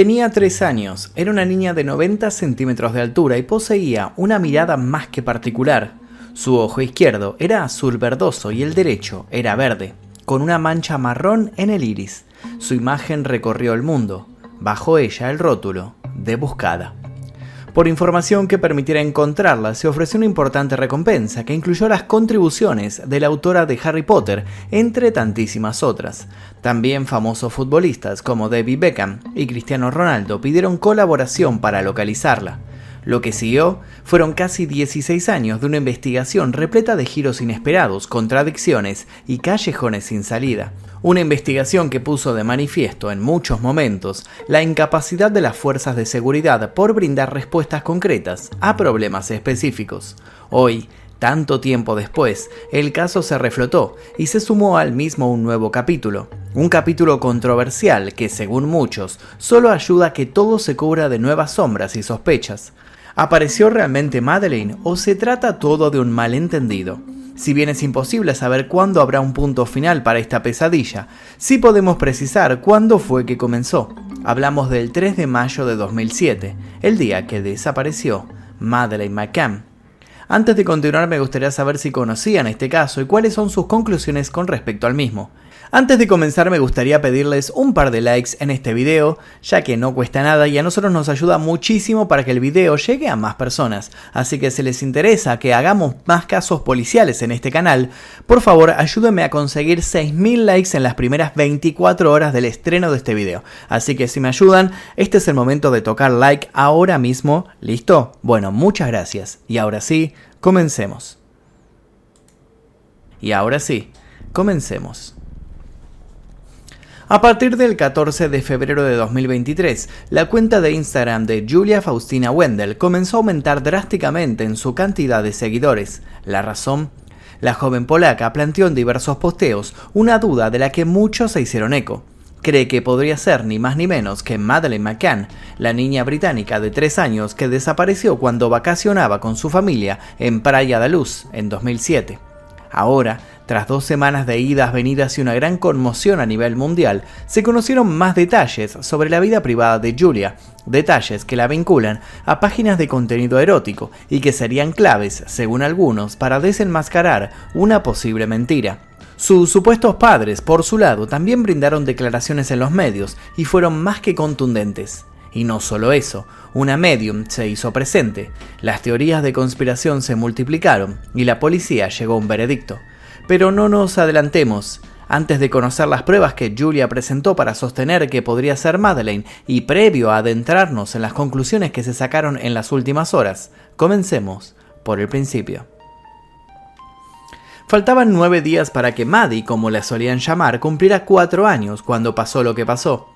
Tenía tres años, era una niña de 90 centímetros de altura y poseía una mirada más que particular. Su ojo izquierdo era azul verdoso y el derecho era verde, con una mancha marrón en el iris. Su imagen recorrió el mundo, bajo ella el rótulo de buscada. Por información que permitiera encontrarla, se ofreció una importante recompensa que incluyó las contribuciones de la autora de Harry Potter, entre tantísimas otras. También famosos futbolistas como David Beckham y Cristiano Ronaldo pidieron colaboración para localizarla. Lo que siguió fueron casi 16 años de una investigación repleta de giros inesperados, contradicciones y callejones sin salida. Una investigación que puso de manifiesto en muchos momentos la incapacidad de las fuerzas de seguridad por brindar respuestas concretas a problemas específicos. Hoy, tanto tiempo después, el caso se reflotó y se sumó al mismo un nuevo capítulo. Un capítulo controversial que, según muchos, solo ayuda a que todo se cubra de nuevas sombras y sospechas. ¿Apareció realmente Madeleine o se trata todo de un malentendido? Si bien es imposible saber cuándo habrá un punto final para esta pesadilla, sí podemos precisar cuándo fue que comenzó. Hablamos del 3 de mayo de 2007, el día que desapareció Madeleine McCann. Antes de continuar me gustaría saber si conocían este caso y cuáles son sus conclusiones con respecto al mismo. Antes de comenzar me gustaría pedirles un par de likes en este video, ya que no cuesta nada y a nosotros nos ayuda muchísimo para que el video llegue a más personas. Así que si les interesa que hagamos más casos policiales en este canal, por favor ayúdenme a conseguir 6000 likes en las primeras 24 horas del estreno de este video. Así que si me ayudan, este es el momento de tocar like ahora mismo. ¿Listo? Bueno, muchas gracias. Y ahora sí, comencemos. Y ahora sí, comencemos. A partir del 14 de febrero de 2023, la cuenta de Instagram de Julia Faustina Wendell comenzó a aumentar drásticamente en su cantidad de seguidores. La razón la joven polaca planteó en diversos posteos una duda de la que muchos se hicieron eco. Cree que podría ser ni más ni menos que Madeleine McCann, la niña británica de 3 años que desapareció cuando vacacionaba con su familia en Praia da Luz en 2007. Ahora, tras dos semanas de idas, venidas y una gran conmoción a nivel mundial, se conocieron más detalles sobre la vida privada de Julia, detalles que la vinculan a páginas de contenido erótico y que serían claves, según algunos, para desenmascarar una posible mentira. Sus supuestos padres, por su lado, también brindaron declaraciones en los medios y fueron más que contundentes. Y no solo eso, una medium se hizo presente, las teorías de conspiración se multiplicaron y la policía llegó a un veredicto. Pero no nos adelantemos. Antes de conocer las pruebas que Julia presentó para sostener que podría ser Madeleine y previo a adentrarnos en las conclusiones que se sacaron en las últimas horas, comencemos por el principio. Faltaban nueve días para que Maddie, como la solían llamar, cumpliera cuatro años cuando pasó lo que pasó.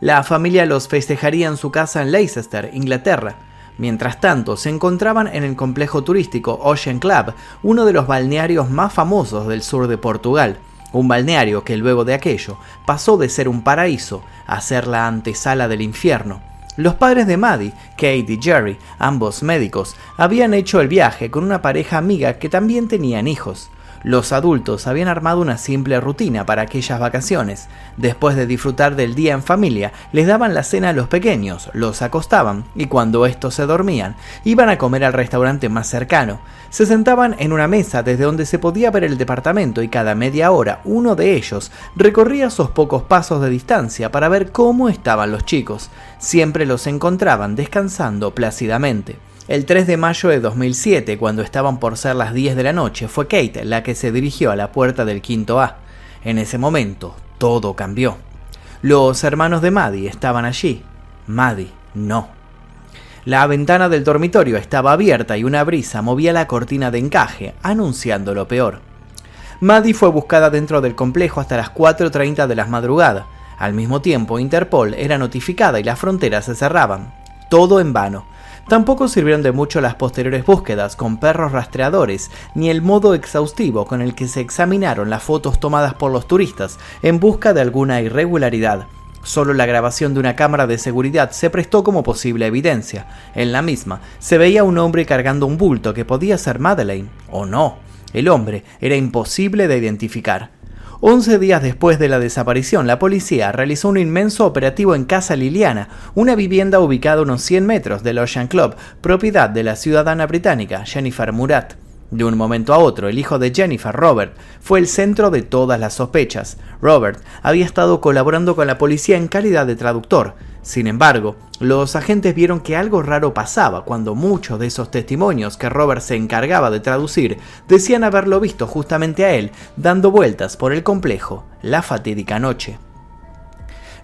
La familia los festejaría en su casa en Leicester, Inglaterra, Mientras tanto, se encontraban en el complejo turístico Ocean Club, uno de los balnearios más famosos del sur de Portugal. Un balneario que luego de aquello pasó de ser un paraíso a ser la antesala del infierno. Los padres de Maddie, Kate y Jerry, ambos médicos, habían hecho el viaje con una pareja amiga que también tenían hijos. Los adultos habían armado una simple rutina para aquellas vacaciones. Después de disfrutar del día en familia, les daban la cena a los pequeños, los acostaban y cuando estos se dormían, iban a comer al restaurante más cercano. Se sentaban en una mesa desde donde se podía ver el departamento y cada media hora uno de ellos recorría esos pocos pasos de distancia para ver cómo estaban los chicos. Siempre los encontraban descansando plácidamente. El 3 de mayo de 2007, cuando estaban por ser las 10 de la noche, fue Kate la que se dirigió a la puerta del quinto A. En ese momento, todo cambió. Los hermanos de Maddie estaban allí. Maddie no. La ventana del dormitorio estaba abierta y una brisa movía la cortina de encaje, anunciando lo peor. Maddie fue buscada dentro del complejo hasta las 4.30 de la madrugada. Al mismo tiempo, Interpol era notificada y las fronteras se cerraban. Todo en vano. Tampoco sirvieron de mucho las posteriores búsquedas con perros rastreadores, ni el modo exhaustivo con el que se examinaron las fotos tomadas por los turistas en busca de alguna irregularidad. Solo la grabación de una cámara de seguridad se prestó como posible evidencia. En la misma se veía un hombre cargando un bulto que podía ser Madeleine, o no. El hombre era imposible de identificar. 11 días después de la desaparición, la policía realizó un inmenso operativo en Casa Liliana, una vivienda ubicada a unos 100 metros del Ocean Club, propiedad de la ciudadana británica Jennifer Murat. De un momento a otro, el hijo de Jennifer, Robert, fue el centro de todas las sospechas. Robert había estado colaborando con la policía en calidad de traductor. Sin embargo, los agentes vieron que algo raro pasaba cuando muchos de esos testimonios que Robert se encargaba de traducir decían haberlo visto justamente a él dando vueltas por el complejo la fatídica noche.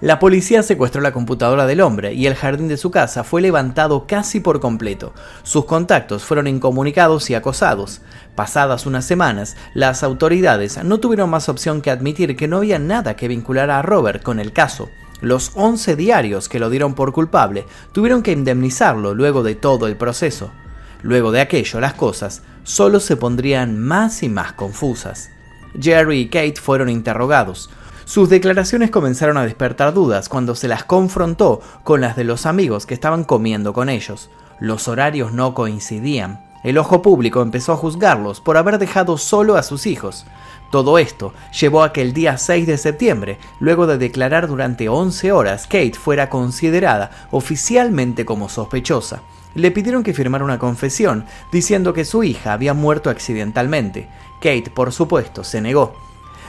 La policía secuestró la computadora del hombre y el jardín de su casa fue levantado casi por completo. Sus contactos fueron incomunicados y acosados. Pasadas unas semanas, las autoridades no tuvieron más opción que admitir que no había nada que vinculara a Robert con el caso. Los 11 diarios que lo dieron por culpable tuvieron que indemnizarlo luego de todo el proceso. Luego de aquello, las cosas solo se pondrían más y más confusas. Jerry y Kate fueron interrogados. Sus declaraciones comenzaron a despertar dudas cuando se las confrontó con las de los amigos que estaban comiendo con ellos. Los horarios no coincidían. El ojo público empezó a juzgarlos por haber dejado solo a sus hijos. Todo esto llevó a que el día 6 de septiembre, luego de declarar durante 11 horas, Kate fuera considerada oficialmente como sospechosa. Le pidieron que firmara una confesión diciendo que su hija había muerto accidentalmente. Kate, por supuesto, se negó.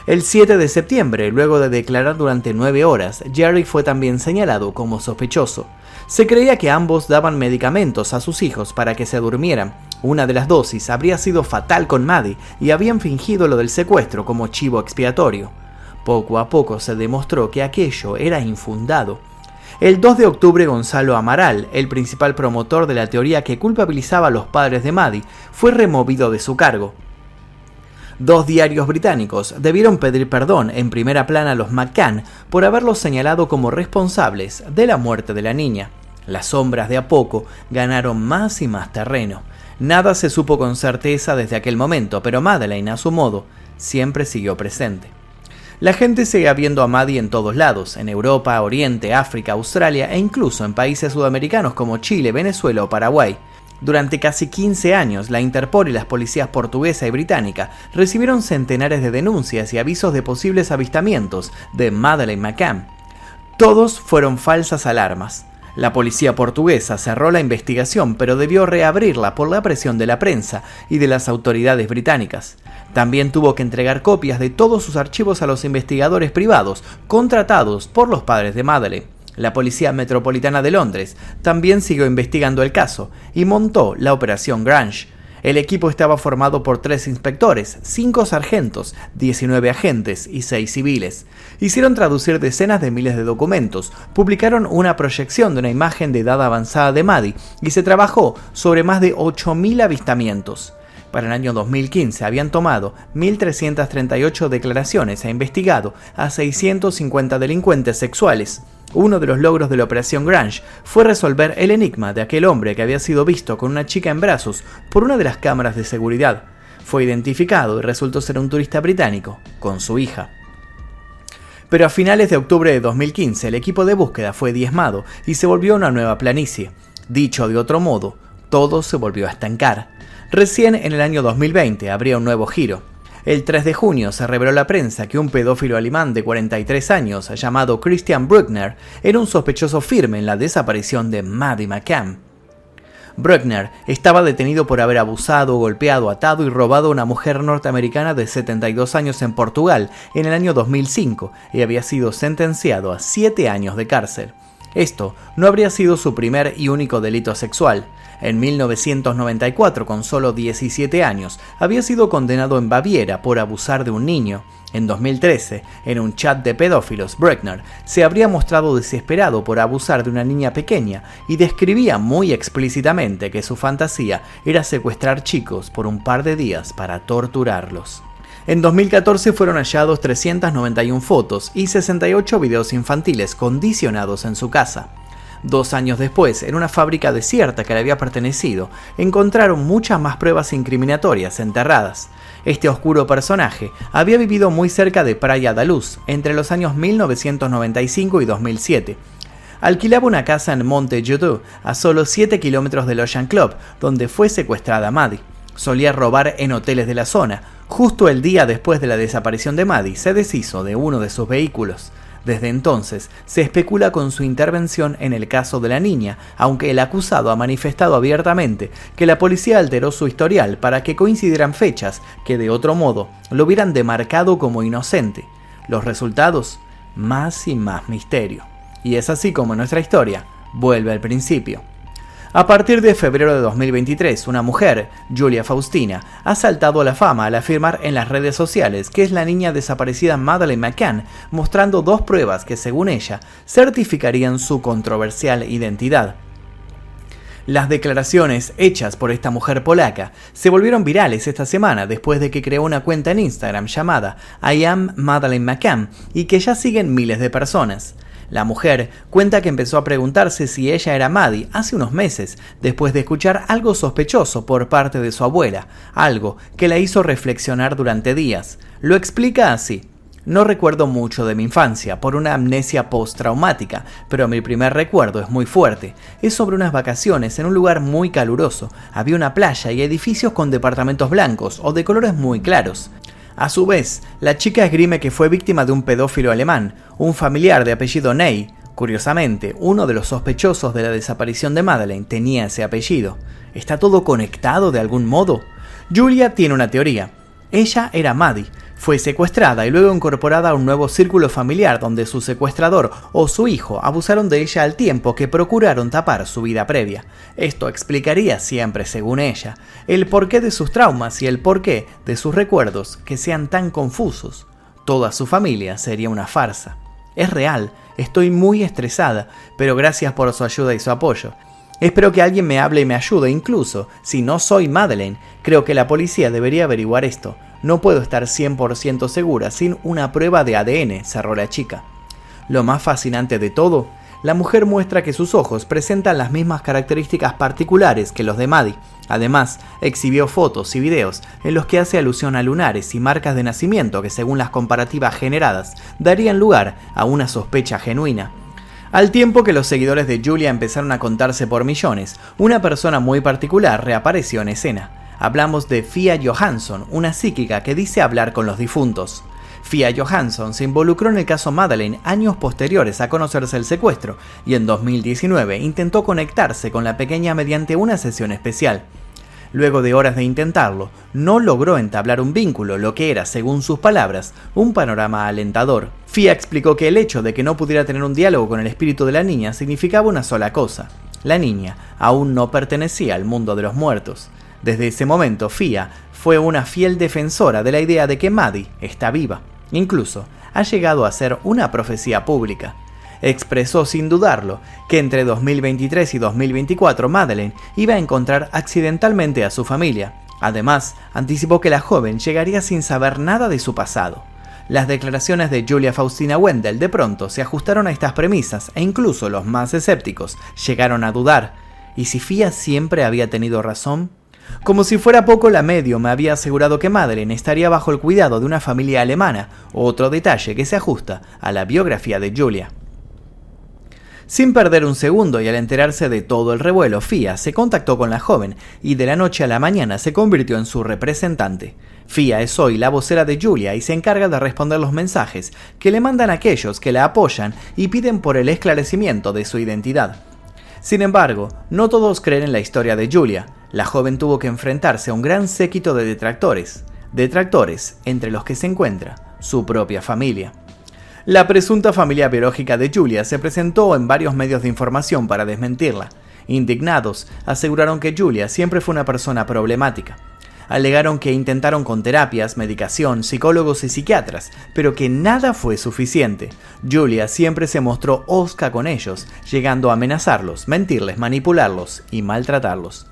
El 7 de septiembre, luego de declarar durante 9 horas, Jerry fue también señalado como sospechoso. Se creía que ambos daban medicamentos a sus hijos para que se durmieran, una de las dosis habría sido fatal con Maddie y habían fingido lo del secuestro como chivo expiatorio. Poco a poco se demostró que aquello era infundado. El 2 de octubre Gonzalo Amaral, el principal promotor de la teoría que culpabilizaba a los padres de Maddie, fue removido de su cargo. Dos diarios británicos debieron pedir perdón en primera plana a los McCann por haberlos señalado como responsables de la muerte de la niña. Las sombras de a poco ganaron más y más terreno. Nada se supo con certeza desde aquel momento, pero Madeleine, a su modo, siempre siguió presente. La gente sigue viendo a Maddie en todos lados, en Europa, Oriente, África, Australia e incluso en países sudamericanos como Chile, Venezuela o Paraguay. Durante casi 15 años, la Interpol y las policías portuguesa y británica recibieron centenares de denuncias y avisos de posibles avistamientos de Madeleine McCann. Todos fueron falsas alarmas. La policía portuguesa cerró la investigación, pero debió reabrirla por la presión de la prensa y de las autoridades británicas. También tuvo que entregar copias de todos sus archivos a los investigadores privados contratados por los padres de Madeleine. La Policía Metropolitana de Londres también siguió investigando el caso y montó la Operación Grange, el equipo estaba formado por tres inspectores, cinco sargentos, 19 agentes y seis civiles. Hicieron traducir decenas de miles de documentos, publicaron una proyección de una imagen de edad avanzada de Maddie y se trabajó sobre más de 8.000 avistamientos. Para el año 2015 habían tomado 1.338 declaraciones e investigado a 650 delincuentes sexuales. Uno de los logros de la Operación Grange fue resolver el enigma de aquel hombre que había sido visto con una chica en brazos por una de las cámaras de seguridad. Fue identificado y resultó ser un turista británico, con su hija. Pero a finales de octubre de 2015 el equipo de búsqueda fue diezmado y se volvió una nueva planicie. Dicho de otro modo, todo se volvió a estancar. Recién en el año 2020 habría un nuevo giro. El 3 de junio se reveló a la prensa que un pedófilo alemán de 43 años llamado Christian Bruckner era un sospechoso firme en la desaparición de Maddie McCann. Bruckner estaba detenido por haber abusado, golpeado, atado y robado a una mujer norteamericana de 72 años en Portugal en el año 2005 y había sido sentenciado a 7 años de cárcel. Esto no habría sido su primer y único delito sexual. En 1994, con solo 17 años, había sido condenado en Baviera por abusar de un niño. En 2013, en un chat de pedófilos, Breckner se habría mostrado desesperado por abusar de una niña pequeña y describía muy explícitamente que su fantasía era secuestrar chicos por un par de días para torturarlos. En 2014 fueron hallados 391 fotos y 68 videos infantiles condicionados en su casa. Dos años después, en una fábrica desierta que le había pertenecido, encontraron muchas más pruebas incriminatorias enterradas. Este oscuro personaje había vivido muy cerca de Praia da Luz entre los años 1995 y 2007. Alquilaba una casa en Monte Judo, a solo 7 kilómetros del Ocean Club, donde fue secuestrada Maddie. Solía robar en hoteles de la zona, Justo el día después de la desaparición de Maddie, se deshizo de uno de sus vehículos. Desde entonces, se especula con su intervención en el caso de la niña, aunque el acusado ha manifestado abiertamente que la policía alteró su historial para que coincidieran fechas que de otro modo lo hubieran demarcado como inocente. Los resultados, más y más misterio. Y es así como nuestra historia vuelve al principio. A partir de febrero de 2023, una mujer, Julia Faustina, ha saltado a la fama al afirmar en las redes sociales que es la niña desaparecida Madeleine McCann, mostrando dos pruebas que, según ella, certificarían su controversial identidad. Las declaraciones hechas por esta mujer polaca se volvieron virales esta semana después de que creó una cuenta en Instagram llamada I am Madeleine McCann y que ya siguen miles de personas. La mujer cuenta que empezó a preguntarse si ella era Maddie hace unos meses, después de escuchar algo sospechoso por parte de su abuela, algo que la hizo reflexionar durante días. Lo explica así. No recuerdo mucho de mi infancia por una amnesia postraumática, pero mi primer recuerdo es muy fuerte. Es sobre unas vacaciones en un lugar muy caluroso. Había una playa y edificios con departamentos blancos o de colores muy claros. A su vez, la chica esgrime que fue víctima de un pedófilo alemán, un familiar de apellido Ney. Curiosamente, uno de los sospechosos de la desaparición de Madeleine tenía ese apellido. ¿Está todo conectado de algún modo? Julia tiene una teoría. Ella era Maddie, fue secuestrada y luego incorporada a un nuevo círculo familiar donde su secuestrador o su hijo abusaron de ella al tiempo que procuraron tapar su vida previa. Esto explicaría siempre, según ella, el porqué de sus traumas y el porqué de sus recuerdos que sean tan confusos. Toda su familia sería una farsa. Es real, estoy muy estresada, pero gracias por su ayuda y su apoyo. Espero que alguien me hable y me ayude, incluso si no soy Madeleine, creo que la policía debería averiguar esto. No puedo estar 100% segura sin una prueba de ADN, cerró la chica. Lo más fascinante de todo, la mujer muestra que sus ojos presentan las mismas características particulares que los de Maddie. Además, exhibió fotos y videos en los que hace alusión a lunares y marcas de nacimiento que según las comparativas generadas darían lugar a una sospecha genuina. Al tiempo que los seguidores de Julia empezaron a contarse por millones, una persona muy particular reapareció en escena. Hablamos de Fia Johansson, una psíquica que dice hablar con los difuntos. Fia Johansson se involucró en el caso Madeleine años posteriores a conocerse el secuestro y en 2019 intentó conectarse con la pequeña mediante una sesión especial. Luego de horas de intentarlo, no logró entablar un vínculo, lo que era, según sus palabras, un panorama alentador. Fia explicó que el hecho de que no pudiera tener un diálogo con el espíritu de la niña significaba una sola cosa. La niña aún no pertenecía al mundo de los muertos. Desde ese momento, Fia fue una fiel defensora de la idea de que Maddie está viva. Incluso ha llegado a ser una profecía pública. Expresó sin dudarlo que entre 2023 y 2024 Madeleine iba a encontrar accidentalmente a su familia. Además, anticipó que la joven llegaría sin saber nada de su pasado. Las declaraciones de Julia Faustina Wendell de pronto se ajustaron a estas premisas e incluso los más escépticos llegaron a dudar. ¿Y si Fia siempre había tenido razón? Como si fuera poco, la medio me había asegurado que Madeleine estaría bajo el cuidado de una familia alemana, otro detalle que se ajusta a la biografía de Julia. Sin perder un segundo y al enterarse de todo el revuelo, Fia se contactó con la joven y de la noche a la mañana se convirtió en su representante. Fia es hoy la vocera de Julia y se encarga de responder los mensajes que le mandan aquellos que la apoyan y piden por el esclarecimiento de su identidad. Sin embargo, no todos creen en la historia de Julia. La joven tuvo que enfrentarse a un gran séquito de detractores, detractores entre los que se encuentra su propia familia. La presunta familia biológica de Julia se presentó en varios medios de información para desmentirla. Indignados, aseguraron que Julia siempre fue una persona problemática alegaron que intentaron con terapias, medicación, psicólogos y psiquiatras, pero que nada fue suficiente. Julia siempre se mostró osca con ellos, llegando a amenazarlos, mentirles, manipularlos y maltratarlos.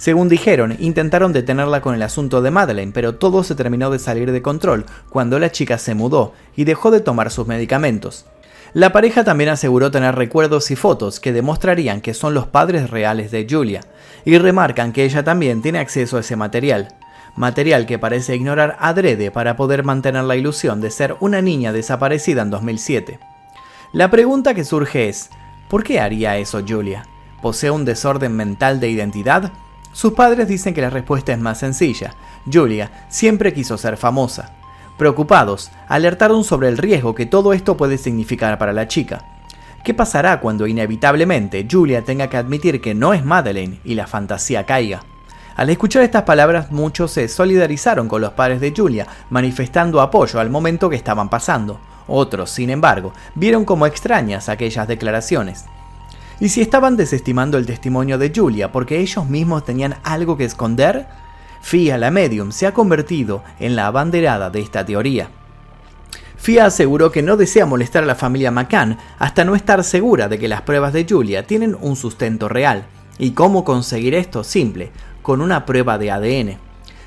Según dijeron, intentaron detenerla con el asunto de Madeleine, pero todo se terminó de salir de control cuando la chica se mudó y dejó de tomar sus medicamentos. La pareja también aseguró tener recuerdos y fotos que demostrarían que son los padres reales de Julia, y remarcan que ella también tiene acceso a ese material, material que parece ignorar adrede para poder mantener la ilusión de ser una niña desaparecida en 2007. La pregunta que surge es, ¿por qué haría eso Julia? ¿Posee un desorden mental de identidad? Sus padres dicen que la respuesta es más sencilla. Julia siempre quiso ser famosa. Preocupados, alertaron sobre el riesgo que todo esto puede significar para la chica. ¿Qué pasará cuando inevitablemente Julia tenga que admitir que no es Madeleine y la fantasía caiga? Al escuchar estas palabras muchos se solidarizaron con los padres de Julia, manifestando apoyo al momento que estaban pasando. Otros, sin embargo, vieron como extrañas aquellas declaraciones. ¿Y si estaban desestimando el testimonio de Julia porque ellos mismos tenían algo que esconder? Fia, la medium, se ha convertido en la abanderada de esta teoría. Fia aseguró que no desea molestar a la familia McCann hasta no estar segura de que las pruebas de Julia tienen un sustento real. ¿Y cómo conseguir esto? Simple, con una prueba de ADN.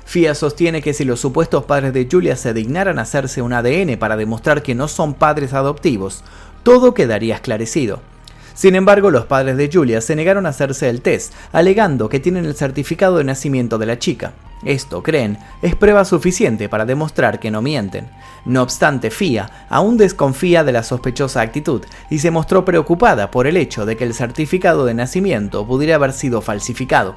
Fia sostiene que si los supuestos padres de Julia se dignaran a hacerse un ADN para demostrar que no son padres adoptivos, todo quedaría esclarecido. Sin embargo, los padres de Julia se negaron a hacerse el test, alegando que tienen el certificado de nacimiento de la chica. Esto, creen, es prueba suficiente para demostrar que no mienten. No obstante, Fia aún desconfía de la sospechosa actitud y se mostró preocupada por el hecho de que el certificado de nacimiento pudiera haber sido falsificado.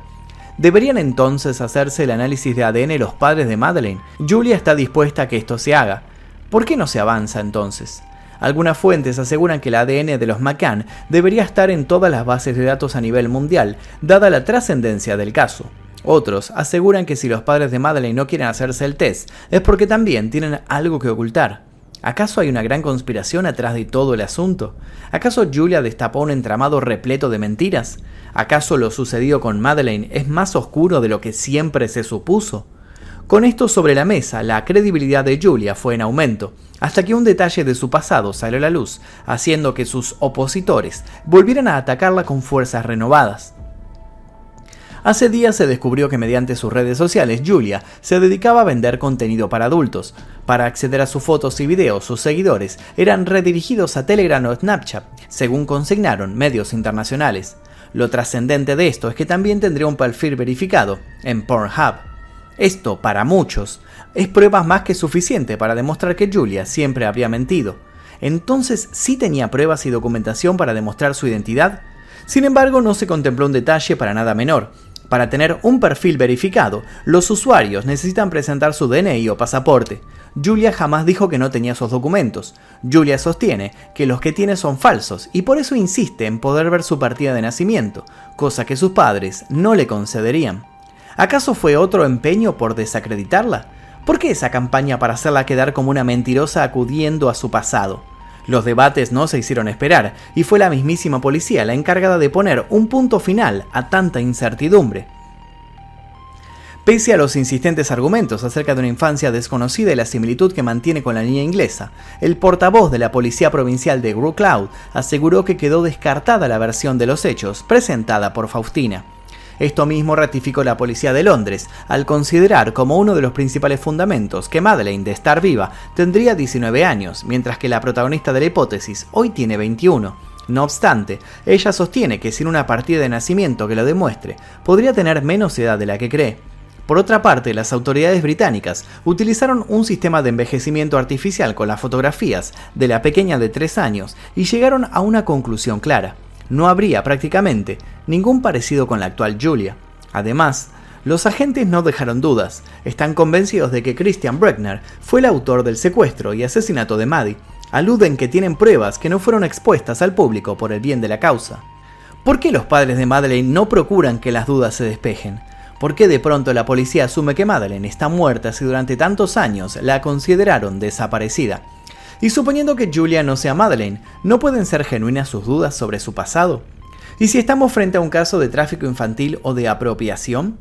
¿Deberían entonces hacerse el análisis de ADN los padres de Madeleine? Julia está dispuesta a que esto se haga. ¿Por qué no se avanza entonces? Algunas fuentes aseguran que el ADN de los McCann debería estar en todas las bases de datos a nivel mundial, dada la trascendencia del caso. Otros aseguran que si los padres de Madeleine no quieren hacerse el test, es porque también tienen algo que ocultar. ¿Acaso hay una gran conspiración atrás de todo el asunto? ¿Acaso Julia destapó un entramado repleto de mentiras? ¿Acaso lo sucedido con Madeleine es más oscuro de lo que siempre se supuso? Con esto sobre la mesa, la credibilidad de Julia fue en aumento, hasta que un detalle de su pasado salió a la luz, haciendo que sus opositores volvieran a atacarla con fuerzas renovadas. Hace días se descubrió que mediante sus redes sociales Julia se dedicaba a vender contenido para adultos. Para acceder a sus fotos y videos, sus seguidores eran redirigidos a Telegram o Snapchat, según consignaron medios internacionales. Lo trascendente de esto es que también tendría un perfil verificado en Pornhub. Esto, para muchos, es prueba más que suficiente para demostrar que Julia siempre había mentido. Entonces, ¿sí tenía pruebas y documentación para demostrar su identidad? Sin embargo, no se contempló un detalle para nada menor. Para tener un perfil verificado, los usuarios necesitan presentar su DNI o pasaporte. Julia jamás dijo que no tenía esos documentos. Julia sostiene que los que tiene son falsos y por eso insiste en poder ver su partida de nacimiento, cosa que sus padres no le concederían. ¿Acaso fue otro empeño por desacreditarla? ¿Por qué esa campaña para hacerla quedar como una mentirosa acudiendo a su pasado? Los debates no se hicieron esperar y fue la mismísima policía la encargada de poner un punto final a tanta incertidumbre. Pese a los insistentes argumentos acerca de una infancia desconocida y la similitud que mantiene con la niña inglesa, el portavoz de la Policía Provincial de Gru Cloud aseguró que quedó descartada la versión de los hechos presentada por Faustina. Esto mismo ratificó la policía de Londres, al considerar como uno de los principales fundamentos que Madeleine, de estar viva, tendría 19 años, mientras que la protagonista de la hipótesis hoy tiene 21. No obstante, ella sostiene que sin una partida de nacimiento que lo demuestre, podría tener menos edad de la que cree. Por otra parte, las autoridades británicas utilizaron un sistema de envejecimiento artificial con las fotografías de la pequeña de 3 años y llegaron a una conclusión clara no habría prácticamente ningún parecido con la actual Julia. Además, los agentes no dejaron dudas, están convencidos de que Christian Bregner fue el autor del secuestro y asesinato de Maddie. Aluden que tienen pruebas que no fueron expuestas al público por el bien de la causa. ¿Por qué los padres de Madeleine no procuran que las dudas se despejen? ¿Por qué de pronto la policía asume que Madeleine está muerta si durante tantos años la consideraron desaparecida? Y suponiendo que Julia no sea Madeleine, ¿no pueden ser genuinas sus dudas sobre su pasado? ¿Y si estamos frente a un caso de tráfico infantil o de apropiación?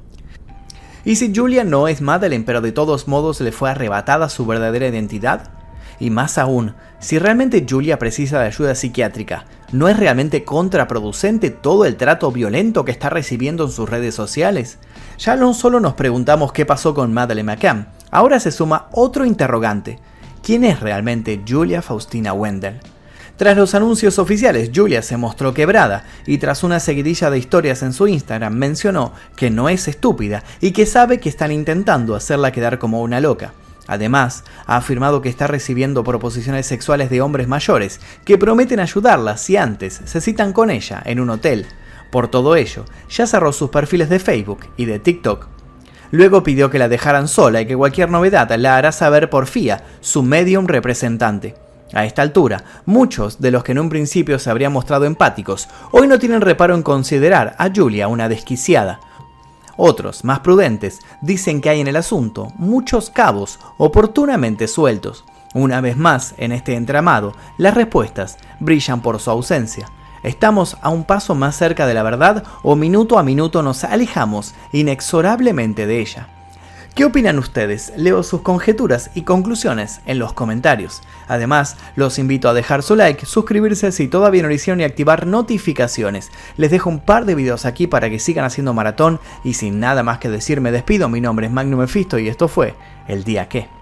¿Y si Julia no es Madeleine pero de todos modos le fue arrebatada su verdadera identidad? Y más aún, si realmente Julia precisa de ayuda psiquiátrica, ¿no es realmente contraproducente todo el trato violento que está recibiendo en sus redes sociales? Ya no solo nos preguntamos qué pasó con Madeleine McCann, ahora se suma otro interrogante. ¿Quién es realmente Julia Faustina Wendell? Tras los anuncios oficiales, Julia se mostró quebrada y tras una seguidilla de historias en su Instagram mencionó que no es estúpida y que sabe que están intentando hacerla quedar como una loca. Además, ha afirmado que está recibiendo proposiciones sexuales de hombres mayores que prometen ayudarla si antes se citan con ella en un hotel. Por todo ello, ya cerró sus perfiles de Facebook y de TikTok. Luego pidió que la dejaran sola y que cualquier novedad la hará saber por FIA, su medium representante. A esta altura, muchos de los que en un principio se habrían mostrado empáticos, hoy no tienen reparo en considerar a Julia una desquiciada. Otros, más prudentes, dicen que hay en el asunto muchos cabos oportunamente sueltos. Una vez más, en este entramado, las respuestas brillan por su ausencia. ¿Estamos a un paso más cerca de la verdad o minuto a minuto nos alejamos inexorablemente de ella? ¿Qué opinan ustedes? Leo sus conjeturas y conclusiones en los comentarios. Además, los invito a dejar su like, suscribirse si todavía no lo hicieron y activar notificaciones. Les dejo un par de videos aquí para que sigan haciendo maratón y sin nada más que decir me despido. Mi nombre es Magnum Mephisto y esto fue El Día Que.